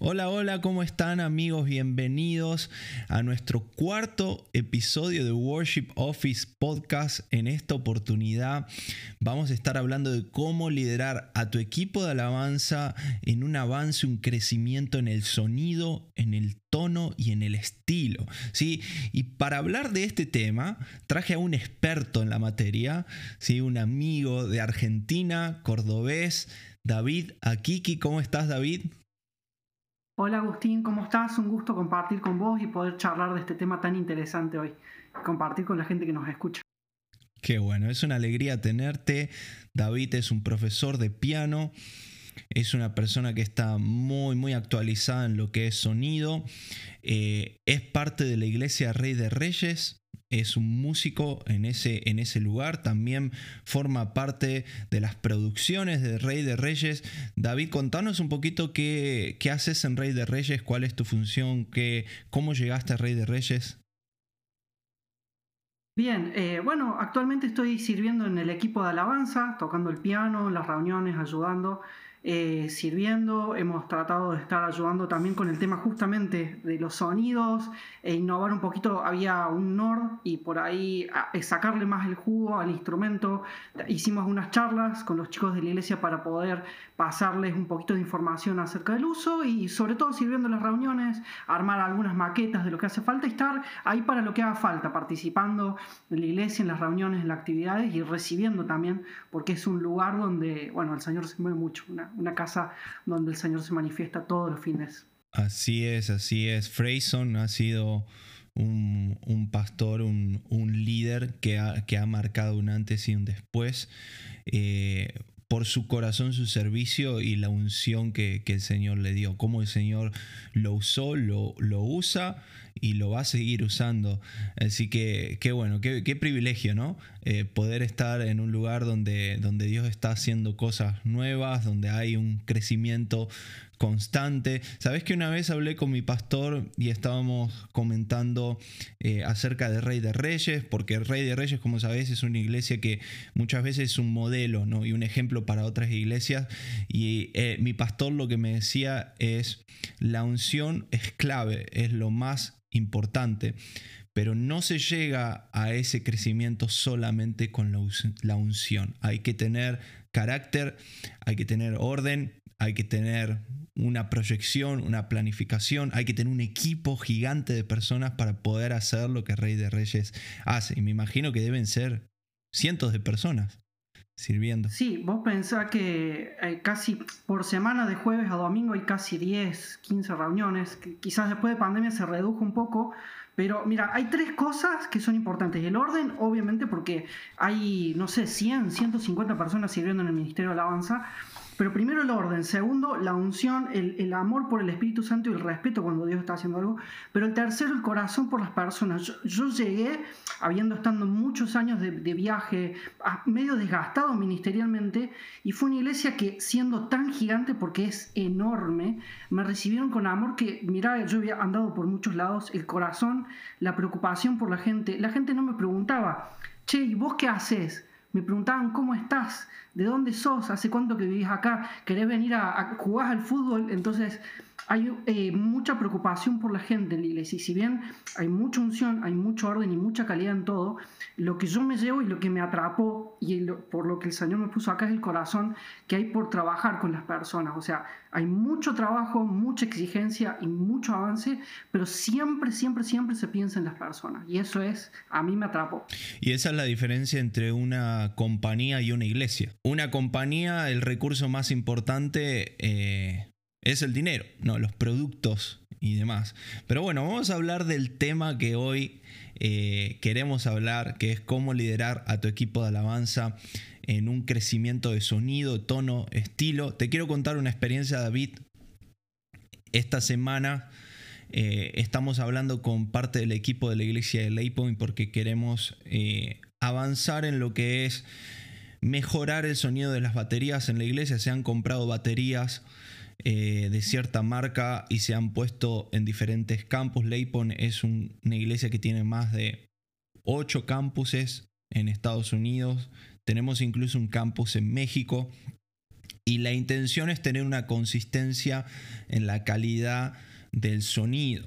Hola, hola, ¿cómo están amigos? Bienvenidos a nuestro cuarto episodio de Worship Office Podcast. En esta oportunidad vamos a estar hablando de cómo liderar a tu equipo de alabanza en un avance, un crecimiento en el sonido, en el tono y en el estilo. ¿sí? Y para hablar de este tema, traje a un experto en la materia, ¿sí? un amigo de Argentina, cordobés, David Akiki. ¿Cómo estás, David? Hola Agustín, ¿cómo estás? Un gusto compartir con vos y poder charlar de este tema tan interesante hoy. Compartir con la gente que nos escucha. Qué bueno, es una alegría tenerte. David es un profesor de piano, es una persona que está muy, muy actualizada en lo que es sonido. Eh, es parte de la iglesia Rey de Reyes, es un músico en ese, en ese lugar, también forma parte de las producciones de Rey de Reyes. David, contanos un poquito qué, qué haces en Rey de Reyes, cuál es tu función, qué, cómo llegaste a Rey de Reyes. Bien, eh, bueno, actualmente estoy sirviendo en el equipo de alabanza, tocando el piano, en las reuniones, ayudando. Eh, sirviendo, hemos tratado de estar ayudando también con el tema justamente de los sonidos e innovar un poquito, había un Nord y por ahí sacarle más el jugo al instrumento. Hicimos unas charlas con los chicos de la iglesia para poder pasarles un poquito de información acerca del uso y sobre todo sirviendo en las reuniones, armar algunas maquetas de lo que hace falta y estar ahí para lo que haga falta, participando en la iglesia, en las reuniones, en las actividades y recibiendo también, porque es un lugar donde, bueno, el Señor se mueve mucho, casa donde el Señor se manifiesta todos los fines. Así es, así es. Freyson ha sido un, pastor, un, líder que ha, que ha, marcado un antes y un después. Eh, por su corazón, su servicio y la unción que, el Señor le dio. Cómo el Señor lo usó, lo, lo usa y lo va a seguir usando. Así que qué bueno, qué, privilegio, ¿no? Eh, poder estar en un lugar donde, donde Dios está haciendo cosas nuevas, donde hay un crecimiento constante. Sabes que una vez hablé con mi pastor y estábamos comentando eh, acerca de Rey de Reyes, porque el Rey de Reyes, como sabes, es una iglesia que muchas veces es un modelo ¿no? y un ejemplo para otras iglesias. Y eh, mi pastor lo que me decía es, la unción es clave, es lo más importante pero no se llega a ese crecimiento solamente con la unción. Hay que tener carácter, hay que tener orden, hay que tener una proyección, una planificación, hay que tener un equipo gigante de personas para poder hacer lo que Rey de Reyes hace. Y me imagino que deben ser cientos de personas sirviendo. Sí, vos pensás que eh, casi por semana de jueves a domingo hay casi 10, 15 reuniones, que quizás después de pandemia se redujo un poco, pero mira, hay tres cosas que son importantes. El orden, obviamente, porque hay, no sé, 100, 150 personas sirviendo en el Ministerio de Alabanza. Pero primero el orden, segundo la unción, el, amor por el Espíritu Santo y el respeto cuando Dios está haciendo algo. Pero el tercero, el corazón por las personas. Yo, llegué, habiendo estado muchos años de, viaje, medio desgastado ministerialmente, y fue una iglesia que siendo tan gigante, porque es enorme, me recibieron con amor que, mira, yo había andado por muchos lados, el corazón, la preocupación por la gente. La gente no me preguntaba, che, ¿y vos qué haces? Me preguntaban, ¿cómo estás? ¿De dónde sos? ¿Hace cuánto que vivís acá? ¿Querés venir a, jugar al fútbol? Entonces, hay eh, mucha preocupación por la gente en la iglesia. Y si bien hay mucha unción, hay mucho orden y mucha calidad en todo, lo que yo me llevo y lo que me atrapó y por lo que el Señor me puso acá es el corazón que hay por trabajar con las personas. O sea, hay mucho trabajo, mucha exigencia y mucho avance, pero siempre, siempre, siempre se piensa en las personas. Y eso es, a mí me atrapó. Y esa es la diferencia entre una compañía y una iglesia. Una compañía, el recurso más importante... Eh, es el dinero, no, los productos y demás. Pero bueno, vamos a hablar del tema que hoy eh, queremos hablar, que es cómo liderar a tu equipo de alabanza en un crecimiento de sonido, tono, estilo. Te quiero contar una experiencia, David. Esta semana eh, estamos hablando con parte del equipo de la iglesia de Laypoint porque queremos eh, avanzar en lo que es mejorar el sonido de las baterías en la iglesia. Se han comprado baterías eh, de cierta marca y se han puesto en diferentes campus. Leipon es una iglesia que tiene más de 8 campuses en Estados Unidos. Tenemos incluso un campus en México. y la intención es tener una consistencia en la calidad del sonido.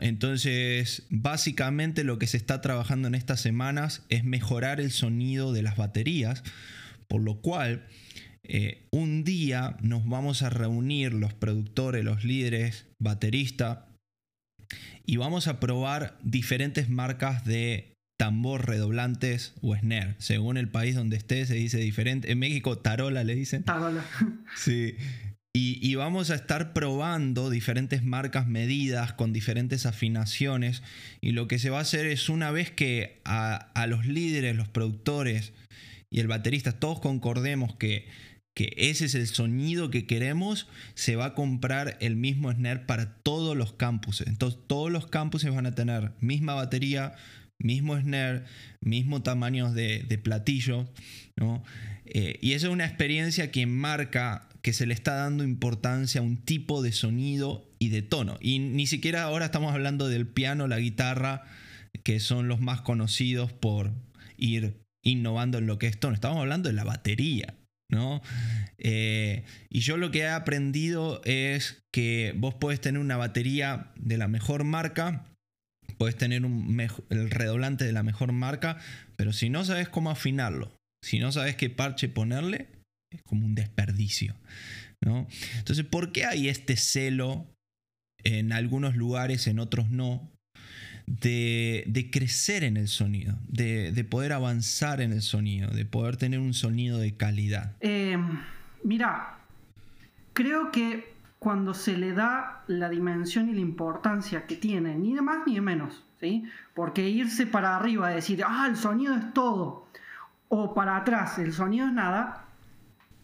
Entonces, básicamente lo que se está trabajando en estas semanas es mejorar el sonido de las baterías, por lo cual eh, un día nos vamos a reunir los productores, los líderes, bateristas, y vamos a probar diferentes marcas de tambor, redoblantes o snare. Según el país donde esté se dice diferente. En México tarola le dicen. Tarola. Sí. Y, vamos a estar probando diferentes marcas medidas con diferentes afinaciones. Y lo que se va a hacer es una vez que a, a los líderes, los productores y el baterista todos concordemos que que ese es el sonido que queremos, se va a comprar el mismo snare para todos los campuses. Entonces todos los campuses van a tener misma batería, mismo snare, mismo tamaño de, platillo, ¿no? Eh, y eso es una experiencia que marca que se le está dando importancia a un tipo de sonido y de tono. Y ni siquiera ahora estamos hablando del piano, la guitarra, que son los más conocidos por ir innovando en lo que es tono. Estamos hablando de la batería. ¿No? Eh, y yo lo que he aprendido es que vos podés tener una batería de la mejor marca, puedes tener un el redoblante de la mejor marca, pero si no sabes cómo afinarlo, si no sabes qué parche ponerle, es como un desperdicio, ¿no? Entonces, ¿por qué hay este celo en algunos lugares, en otros no? De, crecer en el sonido, de, poder avanzar en el sonido, de poder tener un sonido de calidad? Eh, mira, creo que cuando se le da la dimensión y la importancia que tiene, ni de más ni de menos, ¿sí? Porque irse para arriba, decir, ah, el sonido es todo, o para atrás, el sonido es nada,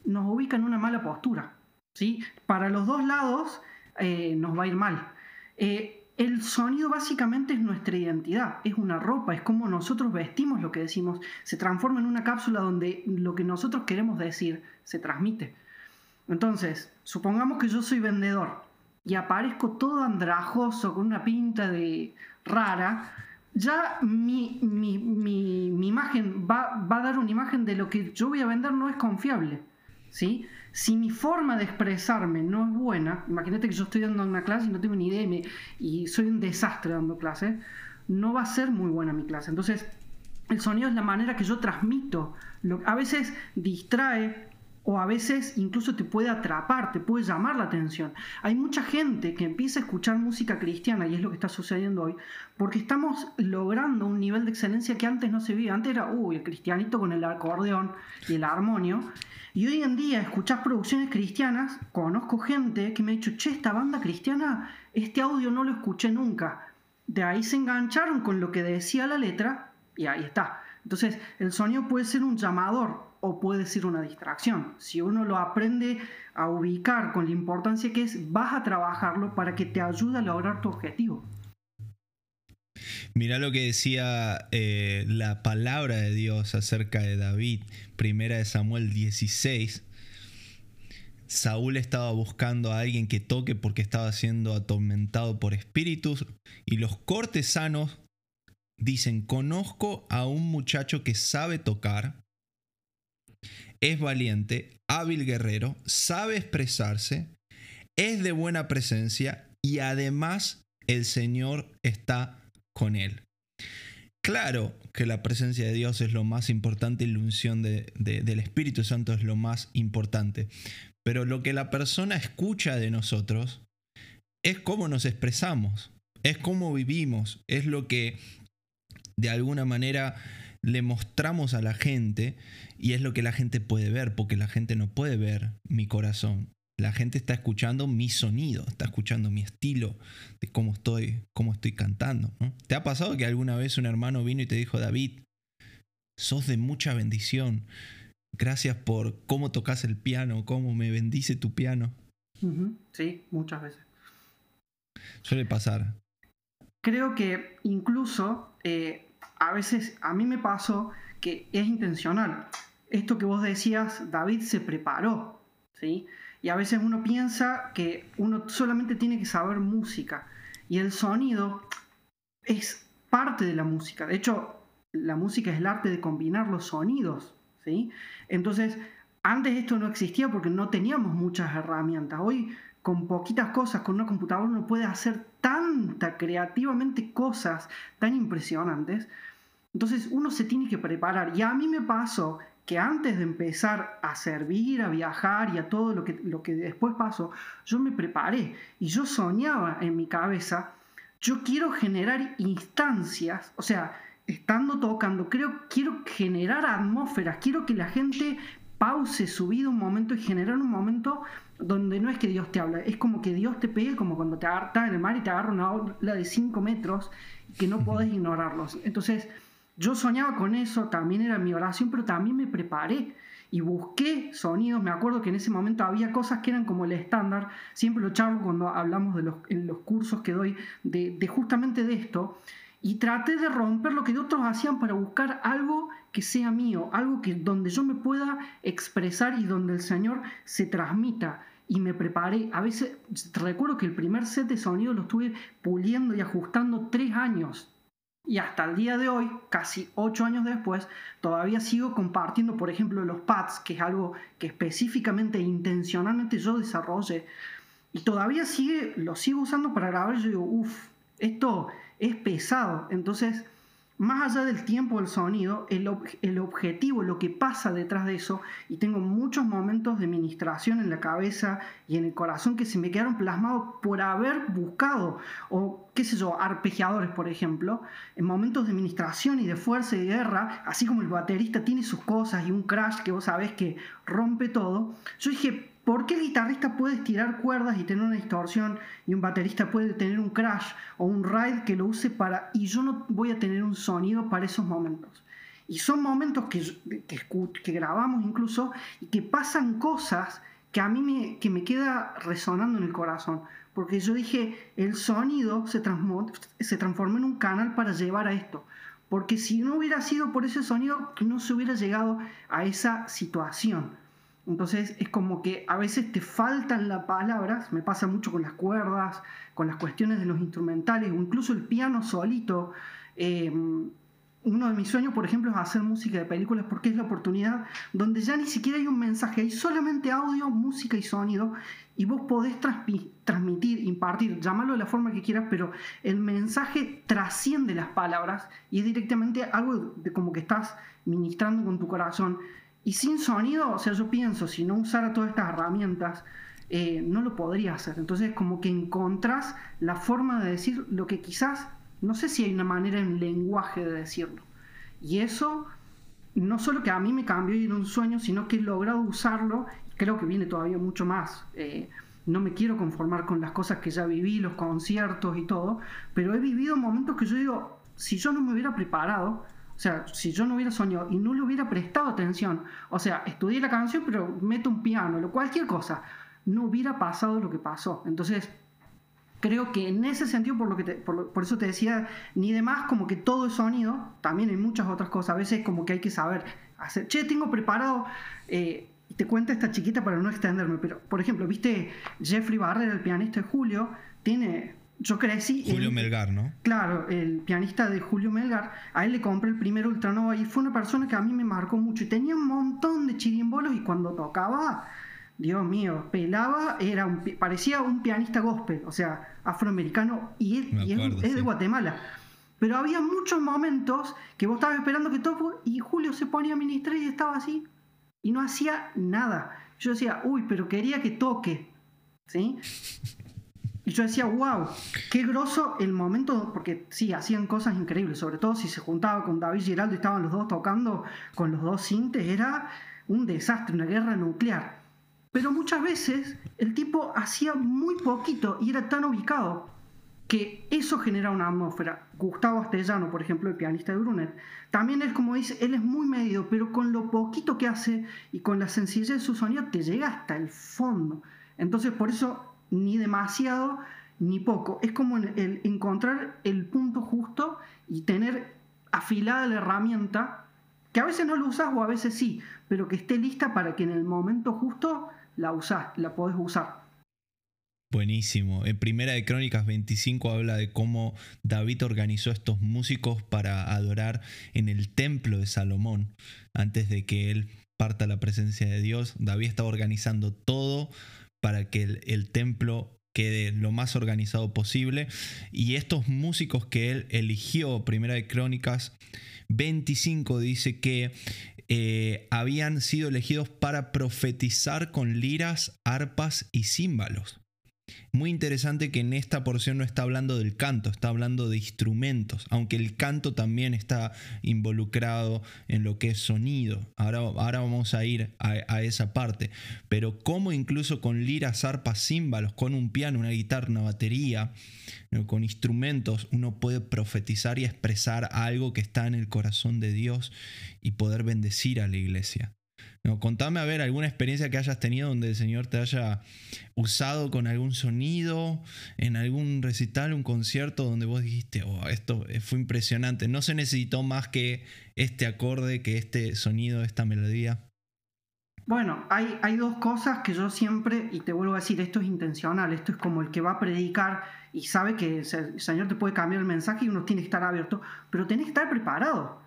nos ubica en una mala postura, ¿sí? Para los dos lados eh, nos va a ir mal. Eh, el sonido básicamente es nuestra identidad, es una ropa, es como nosotros vestimos lo que decimos, se transforma en una cápsula donde lo que nosotros queremos decir se transmite. Entonces, supongamos que yo soy vendedor y aparezco todo andrajoso con una pinta de rara, ya mi, imagen va, va, a dar una imagen de lo que yo voy a vender no es confiable. ¿sí? Si mi forma de expresarme no es buena, imagínate que yo estoy dando una clase y no tengo ni idea y, soy un desastre dando clase, no va a ser muy buena mi clase. Entonces, el sonido es la manera que yo transmito. Lo, a veces distrae o a veces incluso te puede atrapar, te puede llamar la atención. Hay mucha gente que empieza a escuchar música cristiana y es lo que está sucediendo hoy, porque estamos logrando un nivel de excelencia que antes no se veía. Antes era, uy, el cristianito con el acordeón y el armonio. Y hoy en día escuchás producciones cristianas, conozco gente que me ha dicho, che, esta banda cristiana, este audio no lo escuché nunca. De ahí se engancharon con lo que decía la letra y ahí está. Entonces, el sonido puede ser un llamador o puede ser una distracción. Si uno lo aprende a ubicar con la importancia que es, vas a trabajarlo para que te ayude a lograr tu objetivo. Mira lo que decía eh, la palabra de Dios acerca de David, primera de Samuel 16. Saúl estaba buscando a alguien que toque porque estaba siendo atormentado por espíritus y los cortesanos dicen, conozco a un muchacho que sabe tocar, es valiente, hábil guerrero, sabe expresarse, es de buena presencia y además el Señor está con él. Claro que la presencia de Dios es lo más importante y la unción del Espíritu Santo es lo más importante. Pero lo que la persona escucha de nosotros es cómo nos expresamos, es cómo vivimos, es lo que de alguna manera le mostramos a la gente y es lo que la gente puede ver, porque la gente no puede ver mi corazón, la gente está escuchando mi sonido, está escuchando mi estilo de cómo estoy, cómo estoy cantando. ¿Te ha pasado que alguna vez un hermano vino y te dijo, David, sos de mucha bendición. Gracias por cómo tocas el piano, cómo me bendice tu piano. Sí, muchas veces. Suele pasar. Creo que incluso eh, a veces a mí me pasó que es intencional. Esto que vos decías, David se preparó, ¿sí? Y a veces uno piensa que uno solamente tiene que saber música. Y el sonido es parte de la música. De hecho, la música es el arte de combinar los sonidos. ¿sí? Entonces, antes esto no existía porque no teníamos muchas herramientas. Hoy con poquitas cosas, con una computadora uno puede hacer tanta creativamente cosas tan impresionantes. Entonces uno se tiene que preparar. Y a mí me pasó que antes de empezar a servir, a viajar y a todo lo que, lo que después pasó, yo me preparé y yo soñaba en mi cabeza, yo quiero generar instancias, o sea, estando tocando, creo, quiero generar atmósferas, quiero que la gente pause su vida un momento y generar un momento donde no es que Dios te habla, es como que Dios te pegue, como cuando te estás en el mar y te agarra una ola de 5 metros que no podés ignorarlos. Entonces, yo soñaba con eso, también era mi oración, pero también me preparé y busqué sonidos. Me acuerdo que en ese momento había cosas que eran como el estándar, siempre lo charlo cuando hablamos de los, en los cursos que doy de, de justamente de esto y traté de romper lo que otros hacían para buscar algo que sea mío, algo que donde yo me pueda expresar y donde el Señor se transmita. Y me preparé. A veces recuerdo que el primer set de sonido lo estuve puliendo y ajustando tres años. Y hasta el día de hoy, casi ocho años después, todavía sigo compartiendo, por ejemplo, los pads, que es algo que específicamente intencionalmente yo desarrollé. Y todavía sigue, lo sigo usando para grabar. Yo digo, uff, esto es pesado. Entonces, más allá del tiempo del sonido, el, el, objetivo, lo que pasa detrás de eso, y tengo muchos momentos de ministración en la cabeza y en el corazón que se me quedaron plasmados por haber buscado, o qué sé yo, arpegiadores, por ejemplo, en momentos de ministración y de fuerza y de guerra, así como el baterista tiene sus cosas y un crash que vos sabés que rompe todo, yo dije, ¿Por qué el guitarrista puede estirar cuerdas y tener una distorsión y un baterista puede tener un crash o un ride que lo use para... y yo no voy a tener un sonido para esos momentos? Y son momentos que, que, grabamos incluso y que pasan cosas que a mí me, que me queda resonando en el corazón. Porque yo dije, el sonido se, se transformó en un canal para llevar a esto. Porque si no hubiera sido por ese sonido, no se hubiera llegado a esa situación. Entonces es como que a veces te faltan las palabras, me pasa mucho con las cuerdas, con las cuestiones de los instrumentales, o incluso el piano solito. Em, uno de mis sueños, por ejemplo, es hacer música de películas porque es la oportunidad donde ya ni siquiera hay un mensaje, hay solamente audio, música y sonido, y vos podés transmitir, impartir, llamarlo de la forma que quieras, pero el mensaje trasciende las palabras y es directamente algo de como que estás ministrando con tu corazón. Y sin sonido, o sea, yo pienso, si no usara todas estas herramientas, eh, no lo podría hacer. Entonces, como que encontrás la forma de decir lo que quizás, no sé si hay una manera en lenguaje de decirlo. Y eso, no solo que a mí me cambió y era un sueño, sino que he logrado usarlo, creo que viene todavía mucho más. Eh, no me quiero conformar con las cosas que ya viví, los conciertos y todo, pero he vivido momentos que yo digo, si yo no me hubiera preparado, o sea, si yo no hubiera soñado y no le hubiera prestado atención, o sea, estudié la canción pero meto un piano, o cualquier cosa, no hubiera pasado lo que pasó. Entonces, creo que en ese sentido, por, lo que por, eso te decía, ni de más como que todo es sonido, también hay muchas otras cosas, a veces como que hay que saber hacer, che, tengo preparado, eh, te cuento esta chiquita para no extenderme, pero por ejemplo, viste Jeffrey Barrera, el pianista de Julio, tiene yo crecí. Julio Melgar, ¿no? Claro, el pianista de Julio Melgar. A él le compré el primer Ultranova y fue una persona que a mí me marcó mucho. Y tenía un montón de chirimbolos y cuando tocaba, Dios mío, pelaba, era un, parecía un pianista gospel, o sea, afroamericano y, es, de Guatemala. Pero había muchos momentos que vos estabas esperando que todo y Julio se ponía a ministrar y estaba así y no hacía nada. Yo decía, uy, pero quería que toque. ¿Sí? Y yo decía, wow, qué groso el momento, porque sí, hacían cosas increíbles, sobre todo si se juntaba con David Giraldo y estaban los dos tocando con los dos cintes, era un desastre, una guerra nuclear. Pero muchas veces el tipo hacía muy poquito y era tan ubicado que eso genera una atmósfera. Gustavo Astellano, por ejemplo, el pianista de Brunet, también es como dice, él es muy medido, pero con lo poquito que hace y con la sencillez de su sonido te llega hasta el fondo. Entonces, por eso ni demasiado ni poco. Es como el, encontrar el punto justo y tener afilada la herramienta, que a veces no lo usas o a veces sí, pero que esté lista para que en el momento justo la usás, la podés usar. Buenísimo. En Primera de Crónicas 25 habla de cómo David organizó estos músicos para adorar en el templo de Salomón, antes de que él parta la presencia de Dios. David estaba organizando todo para que el, templo quede lo más organizado posible. Y estos músicos que él eligió, Primera de Crónicas 25 dice que eh, habían sido elegidos para profetizar con liras, arpas y címbalos. Muy interesante que en esta porción no está hablando del canto, está hablando de instrumentos, aunque el canto también está involucrado en lo que es sonido. Ahora, ahora vamos a ir a, esa parte. Pero como incluso con liras, arpas, címbalos, con un piano, una guitarra, una batería, con instrumentos, uno puede profetizar y expresar algo que está en el corazón de Dios y poder bendecir a la iglesia. No, contame a ver alguna experiencia que hayas tenido donde el Señor te haya usado con algún sonido, en algún recital, un concierto donde vos dijiste, oh, esto fue impresionante, no se necesitó más que este acorde, que este sonido, esta melodía. Bueno, hay, hay dos cosas que yo siempre, y te vuelvo a decir, esto es intencional, esto es como el que va a predicar y sabe que el Señor te puede cambiar el mensaje y uno tiene que estar abierto, pero tenés que estar preparado.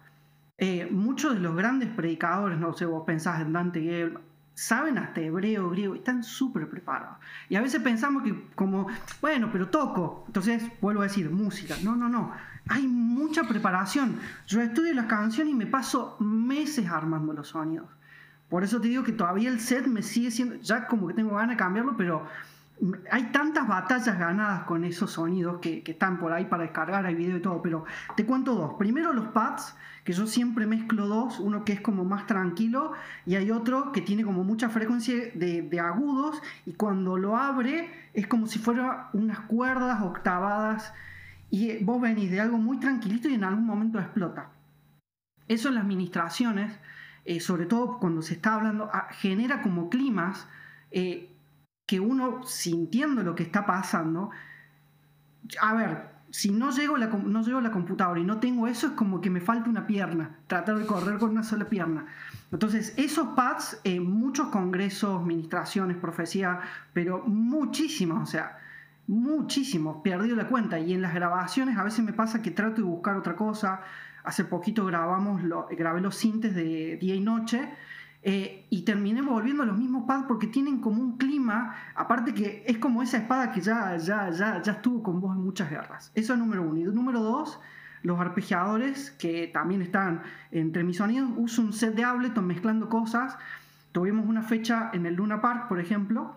Eh, muchos de los grandes predicadores, no sé, vos pensás en Dante Gebel, saben hasta hebreo, griego, y están súper preparados. Y a veces pensamos que como, bueno, pero toco, entonces vuelvo a decir, música. No, no, no, hay mucha preparación. Yo estudio las canciones y me paso meses armando los sonidos. Por eso te digo que todavía el set me sigue siendo, ya como que tengo ganas de cambiarlo, pero hay tantas batallas ganadas con esos sonidos que, están por ahí para descargar, hay video y todo, pero te cuento dos. Primero los pads, que yo siempre mezclo dos, uno que es como más tranquilo y hay otro que tiene como mucha frecuencia de, agudos y cuando lo abre es como si fueran unas cuerdas octavadas y vos venís de algo muy tranquilito y en algún momento explota. Eso en las administraciones, eh, sobre todo cuando se está hablando, ah, genera como climas. Eh, que uno sintiendo lo que está pasando, a ver, si no llego, la, no llego a la computadora y no tengo eso, es como que me falta una pierna, tratar de correr con una sola pierna. Entonces, esos pads, en muchos congresos, administraciones, profecía, pero muchísimos, o sea, muchísimos, perdido la cuenta. Y en las grabaciones a veces me pasa que trato de buscar otra cosa. Hace poquito grabamos, lo, grabé los sintes de día y noche eh, y terminé volviendo a los mismos pads porque tienen como un clima, aparte que es como esa espada que ya, ya, ya, ya estuvo con vos en muchas guerras. Eso es número uno. Y número dos, los arpegiadores que también están entre mis sonidos. Uso un set de Ableton mezclando cosas. Tuvimos una fecha en el Luna Park, por ejemplo,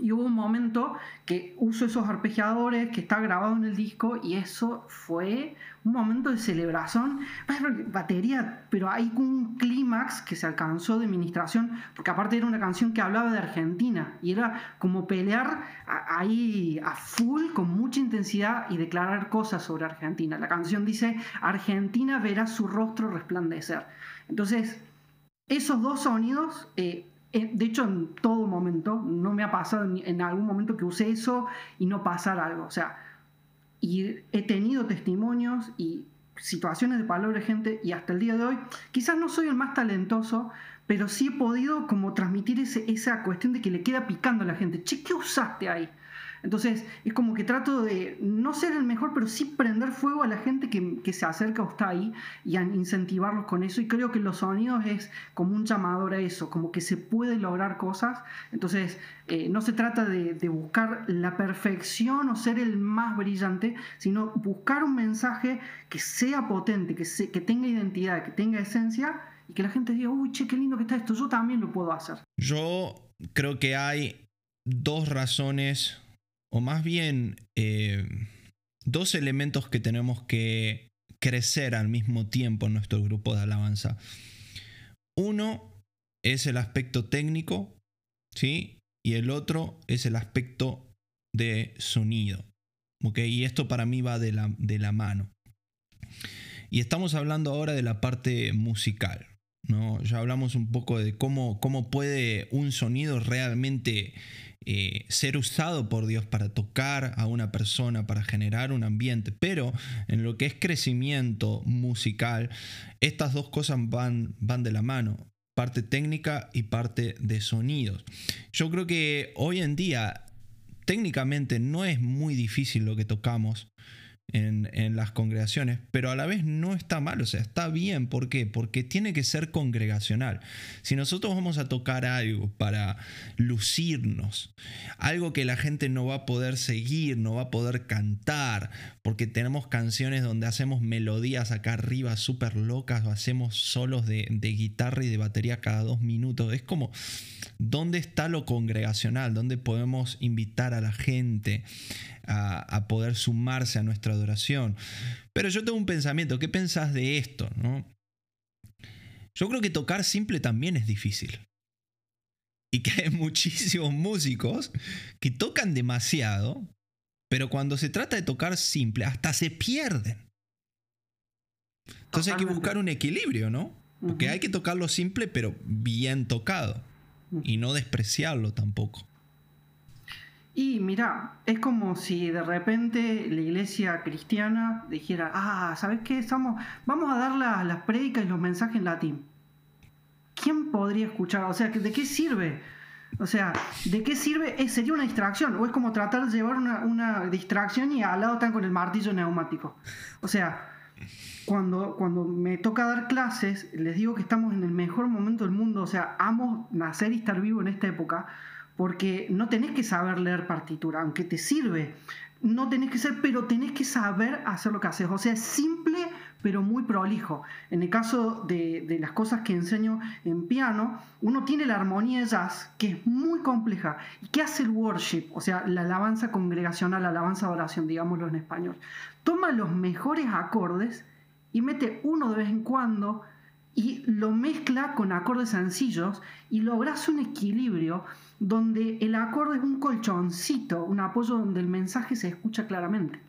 y hubo un momento que uso esos arpegiadores que está grabado en el disco y eso fue un momento de celebración. Batería, pero hay un clímax que se alcanzó de administración, porque aparte era una canción que hablaba de Argentina y era como pelear ahí a full con mucha intensidad y declarar cosas sobre Argentina. La canción dice, Argentina verá su rostro resplandecer. Entonces, esos dos sonidos... Eh, de hecho, en todo momento, no me ha pasado en algún momento que use eso y no pasar algo. O sea, y he tenido testimonios y situaciones de palabra gente y hasta el día de hoy, quizás no soy el más talentoso, pero sí he podido como transmitir esa cuestión de que le queda picando a la gente. Che, ¿qué usaste ahí? Entonces es como que trato de no ser el mejor, pero sí prender fuego a la gente que, se acerca o está ahí y incentivarlos con eso. Y creo que los sonidos es como un llamador a eso, como que se puede lograr cosas. Entonces eh, no se trata de, buscar la perfección o ser el más brillante, sino buscar un mensaje que sea potente, que, que tenga identidad, que tenga esencia y que la gente diga, uy, che, qué lindo que está esto, yo también lo puedo hacer. Yo creo que hay dos razones o más bien eh, dos elementos que tenemos que crecer al mismo tiempo en nuestro grupo de alabanza. Uno es el aspecto técnico, ¿sí? Y el otro es el aspecto de sonido. Y esto para mí va de la, de la mano. Y estamos hablando ahora de la parte musical. ¿no? Ya hablamos un poco de cómo, cómo puede un sonido realmente eh, ser usado por Dios para tocar a una persona, para generar un ambiente. Pero en lo que es crecimiento musical, estas dos cosas van, van de la mano. Parte técnica y parte de sonidos. Yo creo que hoy en día técnicamente no es muy difícil lo que tocamos. En, las congregaciones, pero a la vez no está mal, o sea, está bien. ¿Por qué? Porque tiene que ser congregacional. Si nosotros vamos a tocar algo para lucirnos, algo que la gente no va a poder seguir, no va a poder cantar, porque tenemos canciones donde hacemos melodías acá arriba súper locas o hacemos solos de, guitarra y de batería cada dos minutos, es como, ¿dónde está lo congregacional? ¿Dónde podemos invitar a la gente? a, poder sumarse a nuestra adoración. Pero yo tengo un pensamiento, ¿qué pensás de esto? No? Yo creo que tocar simple también es difícil. Y que hay muchísimos músicos que tocan demasiado, pero cuando se trata de tocar simple, hasta se pierden. Entonces hay que buscar un equilibrio, ¿no? Porque hay que tocarlo simple, pero bien tocado. Y no despreciarlo tampoco. Y mira, es como si de repente la iglesia cristiana dijera, ah, ¿sabes qué? Estamos, vamos a dar las prédicas y los mensajes en latín. ¿Quién podría escuchar? O sea, ¿de qué sirve? O sea, ¿de qué sirve? sería una distracción. O es como tratar de llevar una, una, distracción y al lado están con el martillo neumático. O sea, cuando, cuando me toca dar clases, les digo que estamos en el mejor momento del mundo. O sea, amo nacer y estar vivo en esta época porque no tenés que saber leer partitura, aunque te sirve. No tenés que ser, pero tenés que saber hacer lo que haces. O sea, es simple, pero muy prolijo. En el caso de, las cosas que enseño en piano, uno tiene la armonía de jazz, que es muy compleja. ¿Y qué hace el worship? O sea, la alabanza congregacional, la alabanza oración, digámoslo en español. Toma los mejores acordes y mete uno de vez en cuando y lo mezcla con acordes sencillos y logras un equilibrio donde el acorde es un colchoncito, un apoyo donde el mensaje se escucha claramente.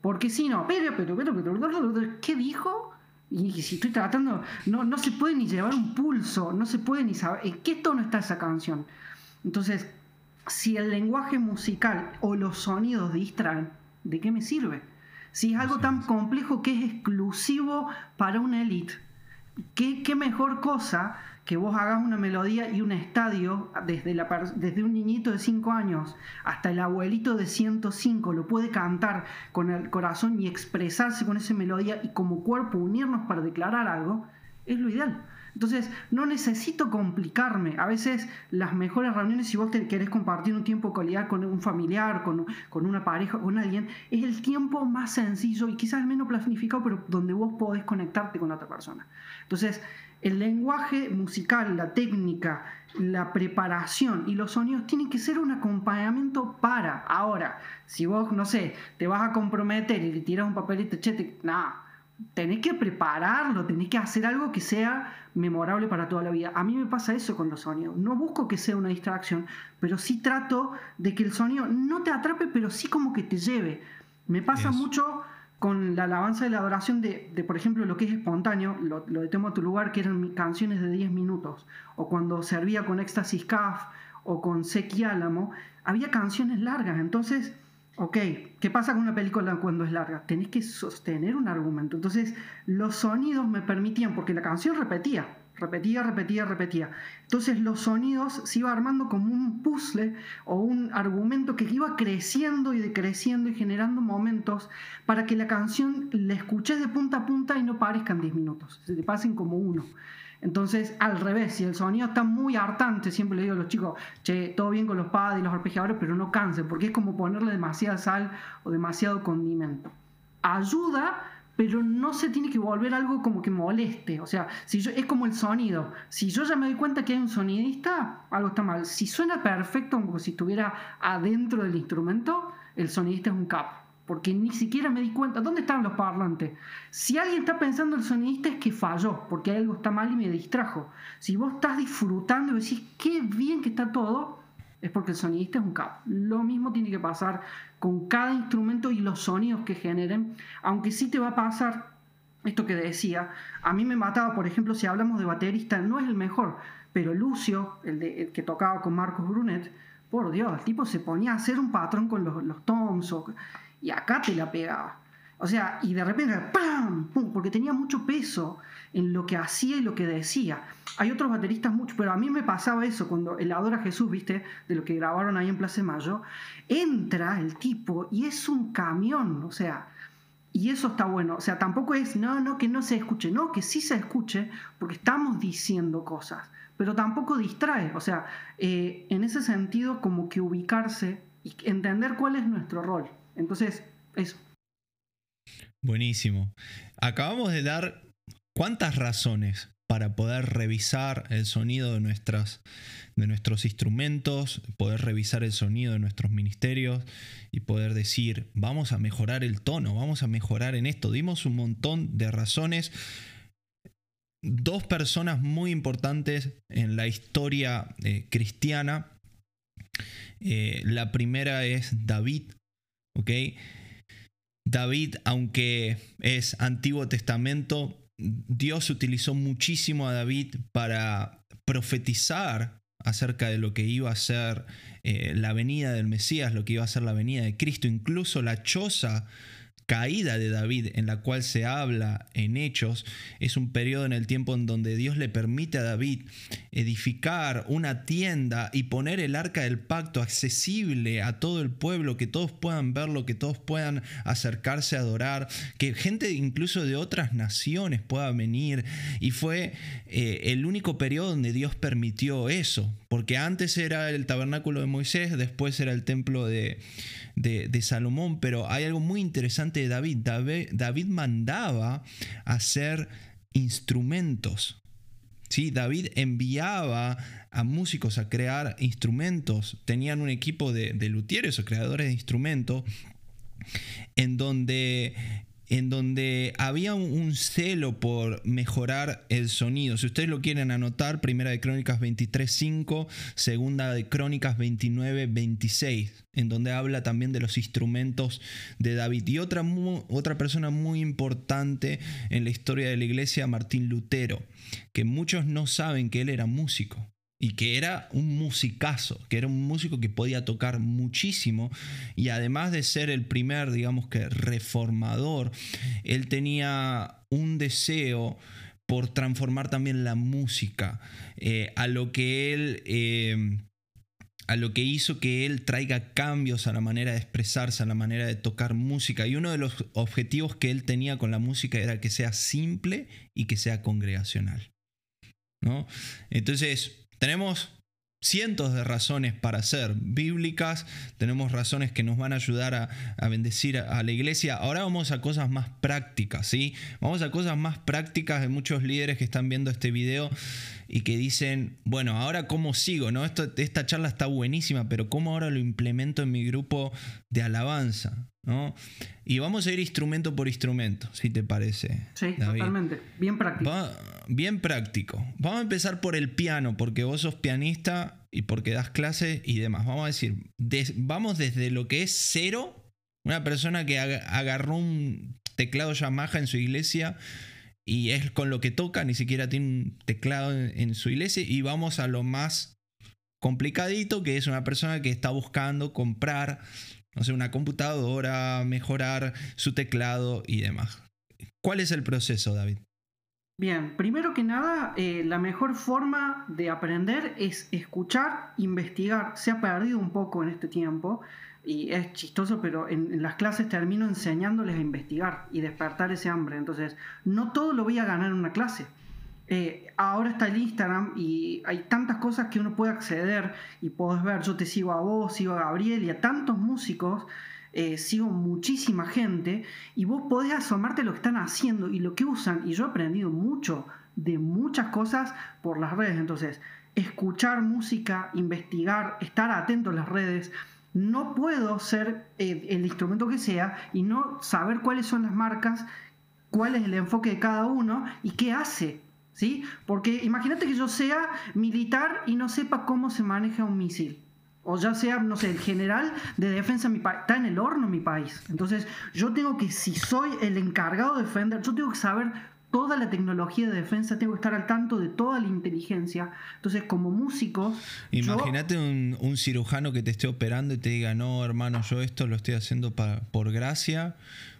Porque si no, pero, pero, pero, pero, ¿qué dijo? Y si estoy tratando, no, no se puede ni llevar un pulso, no se puede ni saber en qué tono está esa canción. Entonces, si el lenguaje musical o los sonidos distraen, ¿de qué me sirve? Si es algo tan complejo que es exclusivo para una élite, ¿qué, ¿qué mejor cosa que vos hagas una melodía y un estadio desde, la, desde un niñito de 5 años hasta el abuelito de 105 lo puede cantar con el corazón y expresarse con esa melodía y como cuerpo unirnos para declarar algo, es lo ideal. Entonces, no necesito complicarme. A veces las mejores reuniones, si vos te querés compartir un tiempo de calidad con un familiar, con, con una pareja, con alguien, es el tiempo más sencillo y quizás menos planificado, pero donde vos podés conectarte con otra persona. Entonces, el lenguaje musical, la técnica, la preparación y los sonidos tienen que ser un acompañamiento para. Ahora, si vos, no sé, te vas a comprometer y le tiras un papelito, che, nada, tenés que prepararlo, tenés que hacer algo que sea memorable para toda la vida. A mí me pasa eso con los sonidos. No busco que sea una distracción, pero sí trato de que el sonido no te atrape, pero sí como que te lleve. Me pasa mucho con la alabanza y la adoración de, por ejemplo, lo que es espontáneo, lo, de Temo a tu lugar, que eran canciones de 10 minutos, o cuando servía con Éxtasis Caf o con Sequi Álamo, había canciones largas. Entonces, ok, ¿qué pasa con una película cuando es larga? Tenés que sostener un argumento. Entonces, los sonidos me permitían, porque la canción repetía, repetía, repetía, repetía. Entonces los sonidos se iba armando como un puzzle o un argumento que iba creciendo y decreciendo y generando momentos para que la canción la escuches de punta a punta y no parezcan 10 minutos, se te pasen como uno. Entonces, al revés, si el sonido está muy hartante, siempre le digo a los chicos, che, todo bien con los pads y los arpegiadores, pero no cansen, porque es como ponerle demasiada sal o demasiado condimento. Ayuda, pero no se tiene que volver algo como que moleste. O sea, es como el sonido. Si yo ya me doy cuenta que hay un sonidista, algo está mal. Si suena perfecto, como si estuviera adentro del instrumento, el sonidista es un capo. Porque ni siquiera me di cuenta. ¿Dónde están los parlantes? Si alguien está pensando el sonidista es que falló, porque algo está mal y me distrajo. Si vos estás disfrutando y decís, qué bien que está todo, es porque el sonidista es un capo. Lo mismo tiene que pasar con cada instrumento y los sonidos que generen, aunque sí te va a pasar esto que decía, a mí me mataba, por ejemplo, si hablamos de baterista, no es el mejor, pero Lucio, el, que tocaba con Marcos Brunet, por Dios, el tipo se ponía a hacer un patrón con los, los toms y acá te la pegaba. O sea, y de repente, ¡pam! ¡pum! Porque tenía mucho peso en lo que hacía y lo que decía. Hay otros bateristas mucho, pero a mí me pasaba eso cuando el Adora Jesús, viste, de lo que grabaron ahí en Plaza Mayo, entra el tipo y es un camión, o sea, Y eso está bueno. O sea, tampoco es, no, no, que no se escuche. No, que sí se escuche porque estamos diciendo cosas. Pero tampoco distrae. O sea, eh, en ese sentido, como que ubicarse y entender cuál es nuestro rol. Entonces, eso. Buenísimo. Acabamos de dar cuántas razones para poder revisar el sonido de, nuestras, de nuestros instrumentos, poder revisar el sonido de nuestros ministerios y poder decir, vamos a mejorar el tono, vamos a mejorar en esto. Dimos un montón de razones. Dos personas muy importantes en la historia eh, cristiana. Eh, la primera es David, David, aunque es Antiguo Testamento, Dios utilizó muchísimo a David para profetizar acerca de lo que iba a ser eh, la venida del Mesías, lo que iba a ser la venida de Cristo, incluso la choza caída de David, en la cual se habla en Hechos, es un periodo en el tiempo en donde Dios le permite a David edificar una tienda y poner el arca del pacto accesible a todo el pueblo, que todos puedan verlo, que todos puedan acercarse a adorar, que gente incluso de otras naciones pueda venir. Y fue eh, el único periodo donde Dios permitió eso, porque antes era el tabernáculo de Moisés, después era el templo de, de, Salomón, pero hay algo muy interesante de David. David, David mandaba hacer instrumentos. ¿sí? David enviaba a músicos a crear instrumentos. Tenían un equipo de, de luthieres o creadores de instrumentos en donde en donde había un celo por mejorar el sonido. Si ustedes lo quieren anotar, primera de Crónicas 23.5, segunda de Crónicas 29.26, en donde habla también de los instrumentos de David. Y otra, otra persona muy importante en la historia de la iglesia, Martín Lutero, que muchos no saben que él era músico y que era un musicazo, que era un músico que podía tocar muchísimo y además de ser el primer, digamos que, reformador, él tenía un deseo por transformar también la música, eh, a lo que él... Eh, a lo que hizo que él traiga cambios a la manera de expresarse, a la manera de tocar música. Y uno de los objetivos que él tenía con la música era que sea simple y que sea congregacional. ¿no? Entonces, tenemos cientos de razones para ser bíblicas, tenemos razones que nos van a ayudar a, bendecir a, la iglesia. Ahora vamos a cosas más prácticas, ¿sí? Vamos a cosas más prácticas de muchos líderes que están viendo este video y que dicen, bueno, ahora cómo sigo, ¿no? Esta charla está buenísima, pero ¿cómo ahora lo implemento en mi grupo de alabanza? ¿No? Y vamos a ir instrumento por instrumento, si te parece. Sí, totalmente. Bien práctico. bien práctico. Vamos a empezar por el piano, porque vos sos pianista y porque das clases y demás. Vamos a decir, vamos desde lo que es cero, una persona que agarró un teclado Yamaha en su iglesia y es con lo que toca, ni siquiera tiene un teclado en, su iglesia, y vamos a lo más complicadito, que es una persona que está buscando comprar, no sé, una computadora, mejorar su teclado y demás. ¿Cuál es el proceso, David? Bien, primero que nada, eh, la mejor forma de aprender es escuchar, investigar. Se ha perdido un poco en este tiempo y es chistoso, pero en, las clases termino enseñándoles a investigar y despertar ese hambre. Entonces, no todo lo voy a ganar en una clase. Eh, ahora está el Instagram y hay tantas cosas que uno puede acceder y puedes ver, yo te sigo a vos, sigo a Gabriel y a tantos músicos, eh, sigo muchísima gente y vos podés asomarte lo que están haciendo y lo que usan y yo he aprendido mucho de muchas cosas por las redes. Entonces, escuchar música, investigar, estar atento a las redes, no puedo ser eh, el, instrumento que sea y no saber cuáles son las marcas, cuál es el enfoque de cada uno y qué hace. ¿Sí? Porque imagínate que yo sea militar y no sepa cómo se maneja un misil. O ya sea, no sé, el general de defensa de mi país. Está en el horno mi país. Entonces, yo tengo que, si soy el encargado de defender, yo tengo que saber toda la tecnología de defensa, tengo que estar al tanto de toda la inteligencia. Entonces, como músico... Imagínate un, cirujano que te esté operando y te diga, no, hermano, yo esto lo estoy haciendo por gracia,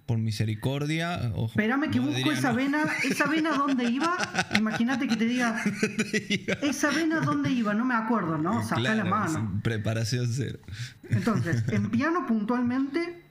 por misericordia. Espérame que busco esa vena, esa vena dónde iba. Imagínate que te diga, esa vena dónde iba, no me acuerdo, ¿no? Saca la mano. Preparación cero. Entonces, en piano puntualmente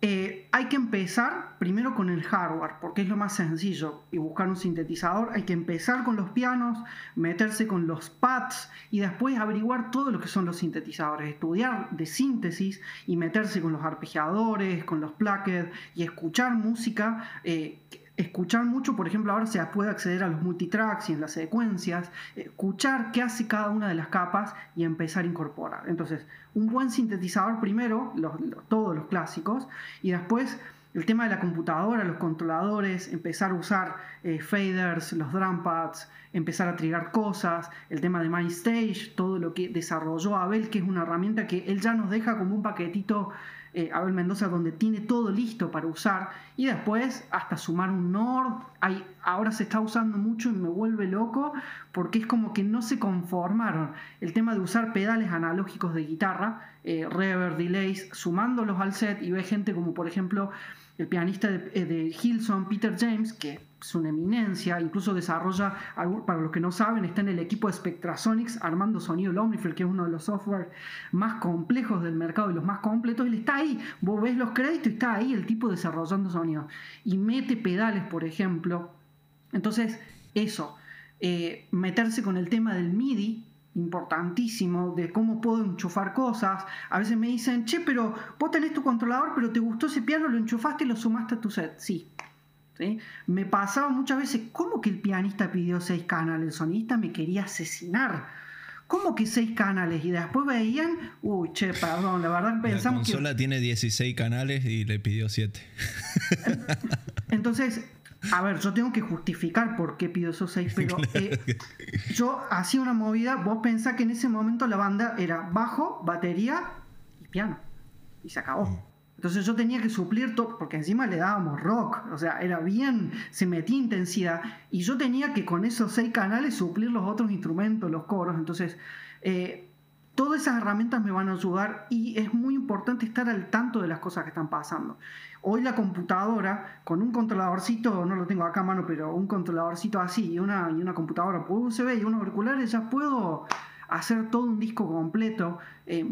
Eh, hay que empezar primero con el hardware, porque es lo más sencillo, y buscar un sintetizador. Hay que empezar con los pianos, meterse con los pads y después averiguar todo lo que son los sintetizadores, estudiar de síntesis y meterse con los arpegiadores, con los plaques y escuchar música. Eh, escuchar mucho, por ejemplo, ahora se puede acceder a los multitracks y en las secuencias, escuchar qué hace cada una de las capas y empezar a incorporar. Entonces, un buen sintetizador primero, todos los clásicos, y después el tema de la computadora, los controladores, empezar a usar eh, faders, los drum pads, empezar a trigar cosas, el tema de MyStage, todo lo que desarrolló Abel, que es una herramienta que él ya nos deja como un paquetito eh, Abel Mendoza, donde tiene todo listo para usar, y después hasta sumar un Nord. Ahora se está usando mucho y me vuelve loco porque es como que no se conformaron el tema de usar pedales analógicos de guitarra, eh, reverb, delays, sumándolos al set, y ve gente como por ejemplo el pianista de, eh, de Hilson, Peter James, que es una eminencia, incluso desarrolla, para los que no saben, está en el equipo de Spectrasonics armando sonido el Omnifield, que es uno de los software más complejos del mercado y los más completos, él está ahí, vos ves los créditos y está ahí el tipo desarrollando sonido. Y mete pedales, por ejemplo. Entonces, eso, eh, meterse con el tema del MIDI, importantísimo de cómo puedo enchufar cosas. A veces me dicen, che, pero vos tenés tu controlador, pero te gustó ese piano, lo enchufaste y lo sumaste a tu set. Sí, me pasaba muchas veces, ¿cómo que el pianista pidió seis canales? El sonista me quería asesinar. ¿Cómo que seis canales? Y después veían, uy, che, perdón, la verdad pensamos que... La consola tiene 16 canales y le pidió 7. Entonces, a ver, yo tengo que justificar por qué pidió esos seis, pero eh, yo hacía una movida, vos pensás que en ese momento la banda era bajo, batería y piano. Y se acabó. Entonces yo tenía que suplir todo, porque encima le dábamos rock, o sea, era bien, se metía intensidad, y yo tenía que con esos seis canales suplir los otros instrumentos, los coros. Entonces, eh, todas esas herramientas me van a ayudar y es muy importante estar al tanto de las cosas que están pasando. Hoy la computadora, con un controladorcito, no lo tengo acá a mano, pero un controladorcito así y una, y una computadora por USB y unos auriculares, ya puedo hacer todo un disco completo. Eh,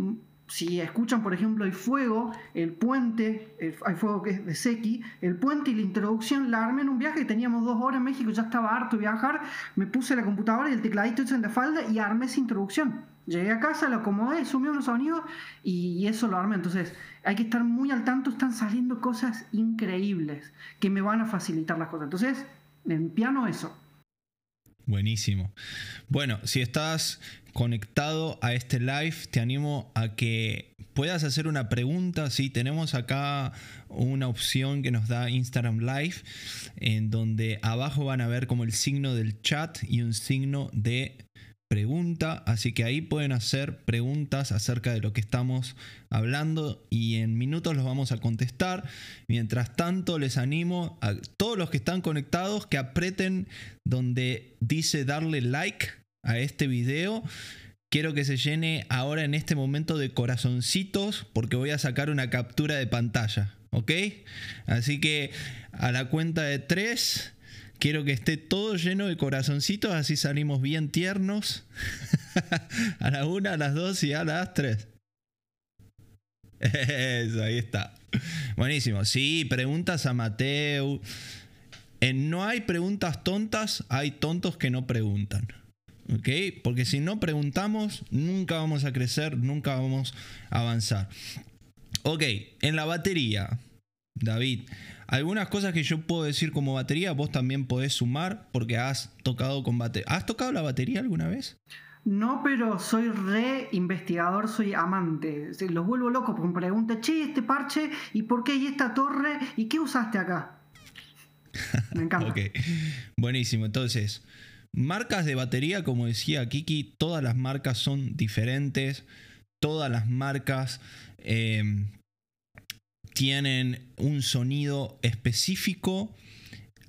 si escuchan, por ejemplo, el fuego, el puente, hay fuego que es de Seki, el puente y la introducción la armé en un viaje, teníamos dos horas en México, ya estaba harto de viajar, me puse la computadora y el tecladito en la falda y armé esa introducción. Llegué a casa, lo acomodé, sumé unos sonidos y eso lo armé. Entonces, hay que estar muy al tanto, están saliendo cosas increíbles que me van a facilitar las cosas. Entonces, en piano eso. Buenísimo. Bueno, si estás conectado a este live, te animo a que puedas hacer una pregunta. Sí, tenemos acá una opción que nos da Instagram Live, en donde abajo van a ver como el signo del chat y un signo de pregunta, así que ahí pueden hacer preguntas acerca de lo que estamos hablando y en minutos los vamos a contestar. Mientras tanto, les animo a todos los que están conectados que aprieten donde dice darle like a este video. Quiero que se llene ahora en este momento de corazoncitos porque voy a sacar una captura de pantalla, ¿ok? Así que a la cuenta de tres Quiero que esté todo lleno de corazoncitos, así salimos bien tiernos. a la una, a las dos y a las tres. Eso, ahí está. Buenísimo. Sí, preguntas a Mateo. En no hay preguntas tontas, hay tontos que no preguntan. ¿Ok? Porque si no preguntamos, nunca vamos a crecer, nunca vamos a avanzar. Ok, en la batería, David, algunas cosas que yo puedo decir como batería, vos también podés sumar porque has tocado con batería. ¿Has tocado la batería alguna vez? No, pero soy re investigador, soy amante. Los vuelvo locos porque me preguntan, che, este parche, ¿y por qué hay esta torre? ¿Y qué usaste acá? Me encanta. ok, buenísimo. Entonces, marcas de batería, como decía Kiki, todas las marcas son diferentes. Todas las marcas eh, tienen un sonido específico.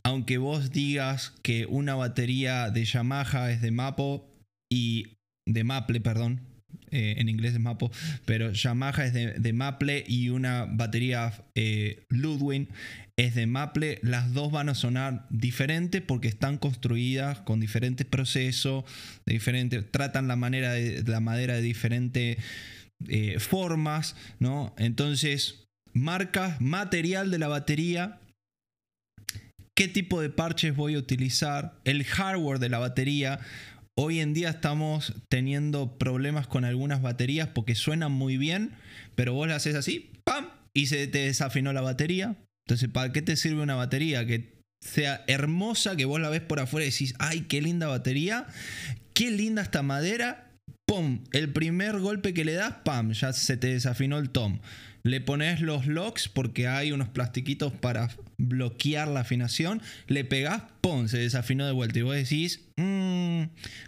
Aunque vos digas que una batería de Yamaha es de Mapo y de Maple, perdón, eh, en inglés es Mapo, pero Yamaha es de, Maple y una batería eh, Ludwig es de Maple, las dos van a sonar diferente porque están construidas con diferentes procesos, de tratan la, manera de, la madera de diferentes eh, formas, ¿no? Entonces marcas, material de la batería, qué tipo de parches voy a utilizar, el hardware de la batería. Hoy en día estamos teniendo problemas con algunas baterías porque suenan muy bien, pero vos las haces así, ¡pam! Y se te desafinó la batería. Entonces, ¿para qué te sirve una batería que sea hermosa, que vos la ves por afuera y decís, ay, qué linda batería, qué linda esta madera, ¡pum! El primer golpe que le das, ¡pam! Ya se te desafinó el tom le pones los locks porque hay unos plastiquitos para bloquear la afinación, le pegas, ¡pum! Se desafinó de vuelta. Y vos decís, mmm,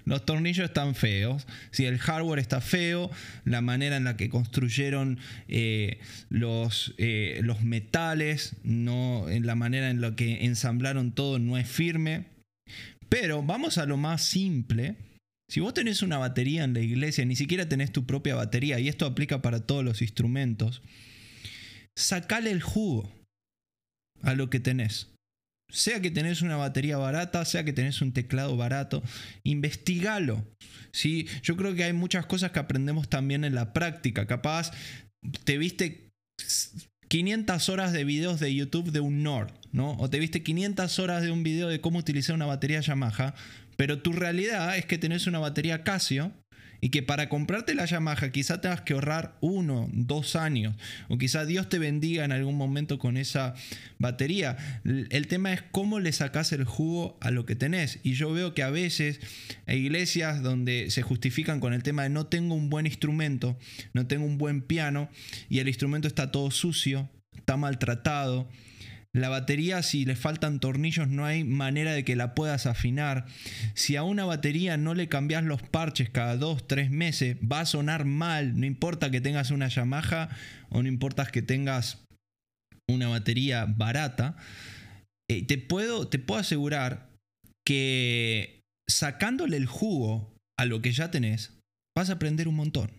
los tornillos están feos. Si el hardware está feo, la manera en la que construyeron eh, los, eh, los metales, no, en la manera en la que ensamblaron todo no es firme. Pero vamos a lo más simple. Si vos tenés una batería en la iglesia, ni siquiera tenés tu propia batería, y esto aplica para todos los instrumentos, sacale el jugo a lo que tenés. Sea que tenés una batería barata, sea que tenés un teclado barato, investigalo. ¿sí? Yo creo que hay muchas cosas que aprendemos también en la práctica. Capaz te viste 500 horas de videos de YouTube de un Nord, ¿no? O te viste 500 horas de un video de cómo utilizar una batería Yamaha, pero tu realidad es que tenés una batería Casio y que para comprarte la Yamaha quizá tengas que ahorrar uno, dos años, o quizá Dios te bendiga en algún momento con esa batería. El tema es cómo le sacas el jugo a lo que tenés. Y yo veo que a veces hay iglesias donde se justifican con el tema de no tengo un buen instrumento, no tengo un buen piano, y el instrumento está todo sucio, está maltratado la batería, si le faltan tornillos, no hay manera de que la puedas afinar. Si a una batería no le cambias los parches cada dos, tres meses, va a sonar mal. No importa que tengas una Yamaha o no importa que tengas una batería barata. Eh, te, puedo, te puedo asegurar que sacándole el jugo a lo que ya tenés, vas a aprender un montón.